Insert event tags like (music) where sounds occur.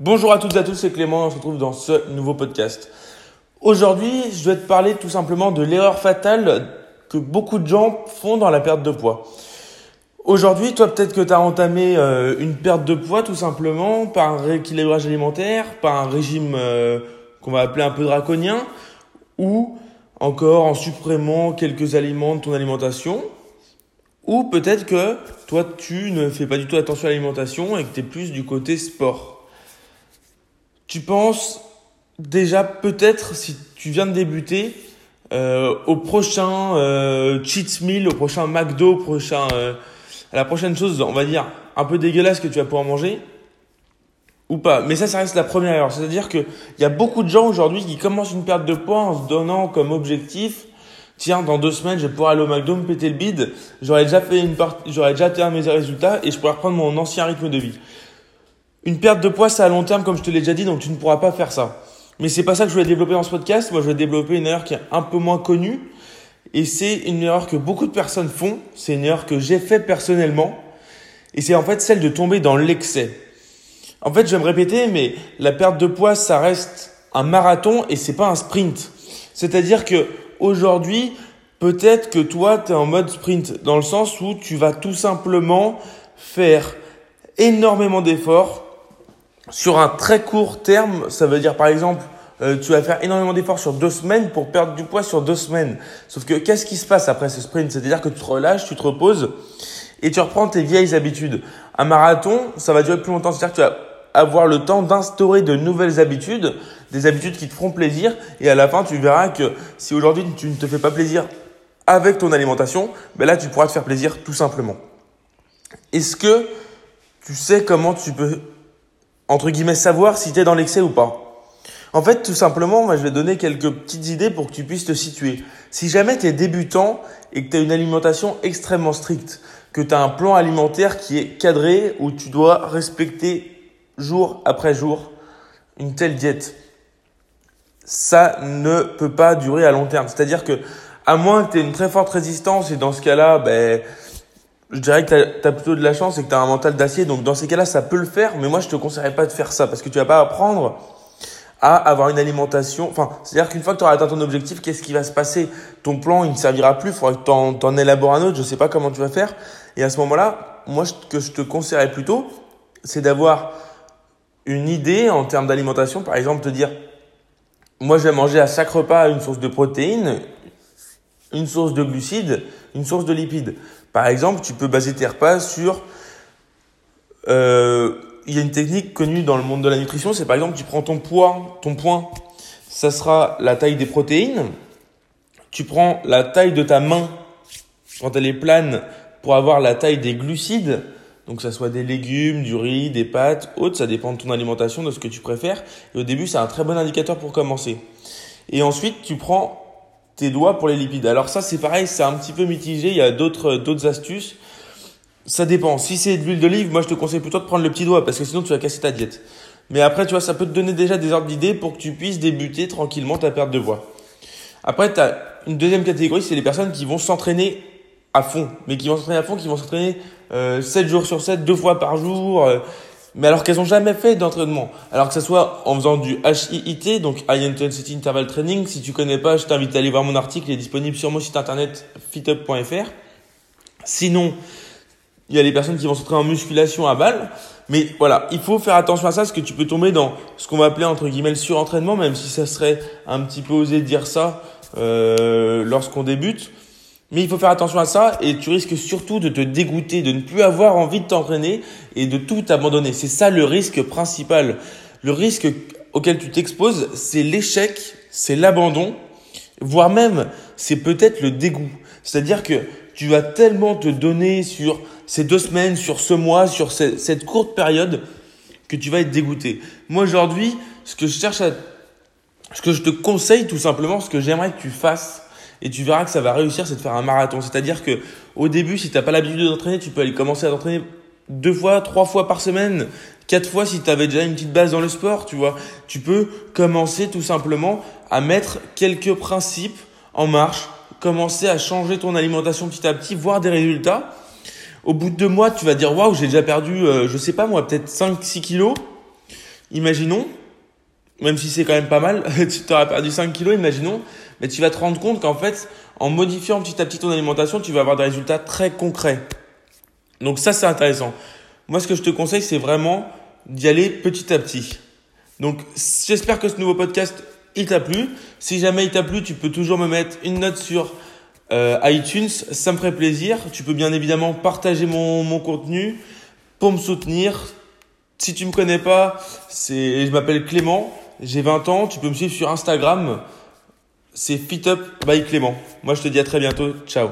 Bonjour à toutes et à tous, c'est Clément, on se retrouve dans ce nouveau podcast. Aujourd'hui, je vais te parler tout simplement de l'erreur fatale que beaucoup de gens font dans la perte de poids. Aujourd'hui, toi peut-être que tu as entamé euh, une perte de poids tout simplement par un rééquilibrage alimentaire, par un régime euh, qu'on va appeler un peu draconien, ou encore en supprimant quelques aliments de ton alimentation, ou peut-être que toi tu ne fais pas du tout attention à l'alimentation et que tu es plus du côté sport. Tu penses déjà peut-être si tu viens de débuter euh, au prochain euh, cheat meal, au prochain McDo, euh, à la prochaine chose, on va dire un peu dégueulasse que tu vas pouvoir manger ou pas? Mais ça, ça reste la première erreur. C'est-à-dire que il y a beaucoup de gens aujourd'hui qui commencent une perte de poids en se donnant comme objectif tiens, dans deux semaines, je vais pouvoir aller au McDo, me péter le bide, j'aurais déjà fait une partie, j'aurais déjà atteint mes résultats et je pourrais reprendre mon ancien rythme de vie. Une perte de poids, c'est à long terme, comme je te l'ai déjà dit, donc tu ne pourras pas faire ça. Mais c'est pas ça que je voulais développer dans ce podcast. Moi, je vais développer une erreur qui est un peu moins connue. Et c'est une erreur que beaucoup de personnes font. C'est une erreur que j'ai fait personnellement. Et c'est en fait celle de tomber dans l'excès. En fait, je vais me répéter, mais la perte de poids, ça reste un marathon et c'est pas un sprint. C'est-à-dire que aujourd'hui, peut-être que toi, tu es en mode sprint, dans le sens où tu vas tout simplement faire énormément d'efforts sur un très court terme, ça veut dire par exemple, euh, tu vas faire énormément d'efforts sur deux semaines pour perdre du poids sur deux semaines. Sauf que qu'est-ce qui se passe après ce sprint? C'est-à-dire que tu te relâches, tu te reposes et tu reprends tes vieilles habitudes. Un marathon, ça va durer plus longtemps. C'est-à-dire que tu vas avoir le temps d'instaurer de nouvelles habitudes, des habitudes qui te feront plaisir. Et à la fin, tu verras que si aujourd'hui tu ne te fais pas plaisir avec ton alimentation, ben là, tu pourras te faire plaisir tout simplement. Est-ce que tu sais comment tu peux entre guillemets, savoir si tu es dans l'excès ou pas. En fait, tout simplement, moi, je vais donner quelques petites idées pour que tu puisses te situer. Si jamais tu es débutant et que tu as une alimentation extrêmement stricte, que tu as un plan alimentaire qui est cadré, où tu dois respecter jour après jour une telle diète, ça ne peut pas durer à long terme. C'est-à-dire que, à moins que tu aies une très forte résistance, et dans ce cas-là, ben, je dirais que tu as, plutôt de la chance et que tu as un mental d'acier. Donc dans ces cas-là, ça peut le faire, mais moi je te conseillerais pas de faire ça parce que tu vas pas apprendre à avoir une alimentation. Enfin, c'est-à-dire qu'une fois que tu auras atteint ton objectif, qu'est-ce qui va se passer? Ton plan, il ne servira plus. Il faudra que tu en, élabores un autre. Je sais pas comment tu vas faire. Et à ce moment-là, moi, ce que je te conseillerais plutôt, c'est d'avoir une idée en termes d'alimentation. Par exemple, te dire, moi, je vais manger à chaque repas une source de protéines, une source de glucides, une source de lipides. Par exemple, tu peux baser tes repas sur... Euh, il y a une technique connue dans le monde de la nutrition, c'est par exemple tu prends ton poids, ton point, ça sera la taille des protéines. Tu prends la taille de ta main quand elle est plane pour avoir la taille des glucides. Donc ça soit des légumes, du riz, des pâtes, autres, ça dépend de ton alimentation, de ce que tu préfères. Et au début, c'est un très bon indicateur pour commencer. Et ensuite, tu prends tes doigts pour les lipides. Alors ça, c'est pareil, c'est un petit peu mitigé. Il y a d'autres, d'autres astuces. Ça dépend. Si c'est de l'huile d'olive, moi, je te conseille plutôt de prendre le petit doigt parce que sinon, tu vas casser ta diète. Mais après, tu vois, ça peut te donner déjà des ordres d'idées pour que tu puisses débuter tranquillement ta perte de poids. Après, tu as une deuxième catégorie, c'est les personnes qui vont s'entraîner à fond. Mais qui vont s'entraîner à fond, qui vont s'entraîner euh, 7 jours sur 7, deux fois par jour. Euh, mais alors qu'elles ont jamais fait d'entraînement. Alors que ce soit en faisant du HIIT, donc High Intensity Interval Training. Si tu connais pas, je t'invite à aller voir mon article, il est disponible sur mon site internet fitup.fr. Sinon, il y a les personnes qui vont s'entraîner en musculation à balle. Mais voilà, il faut faire attention à ça parce que tu peux tomber dans ce qu'on va appeler entre guillemets le surentraînement, même si ça serait un petit peu osé dire ça euh, lorsqu'on débute. Mais il faut faire attention à ça et tu risques surtout de te dégoûter, de ne plus avoir envie de t'entraîner et de tout abandonner. C'est ça le risque principal. Le risque auquel tu t'exposes, c'est l'échec, c'est l'abandon, voire même c'est peut-être le dégoût. C'est-à-dire que tu vas tellement te donner sur ces deux semaines, sur ce mois, sur cette courte période que tu vas être dégoûté. Moi aujourd'hui, ce que je cherche à, ce que je te conseille tout simplement, ce que j'aimerais que tu fasses, et tu verras que ça va réussir, c'est de faire un marathon. C'est-à-dire que au début, si tu n'as pas l'habitude d'entraîner, tu peux aller commencer à t'entraîner deux fois, trois fois par semaine, quatre fois si tu avais déjà une petite base dans le sport, tu vois. Tu peux commencer tout simplement à mettre quelques principes en marche, commencer à changer ton alimentation petit à petit, voir des résultats. Au bout de deux mois, tu vas dire waouh, j'ai déjà perdu, euh, je sais pas moi, peut-être 5-6 kilos. imaginons, même si c'est quand même pas mal, (laughs) tu t'auras perdu 5 kilos, imaginons, mais tu vas te rendre compte qu'en fait, en modifiant petit à petit ton alimentation, tu vas avoir des résultats très concrets. Donc ça, c'est intéressant. Moi, ce que je te conseille, c'est vraiment d'y aller petit à petit. Donc, j'espère que ce nouveau podcast, il t'a plu. Si jamais il t'a plu, tu peux toujours me mettre une note sur euh, iTunes. Ça me ferait plaisir. Tu peux bien évidemment partager mon, mon contenu pour me soutenir. Si tu me connais pas, c'est, je m'appelle Clément. J'ai 20 ans. Tu peux me suivre sur Instagram. C'est FitUp by Clément. Moi, je te dis à très bientôt. Ciao.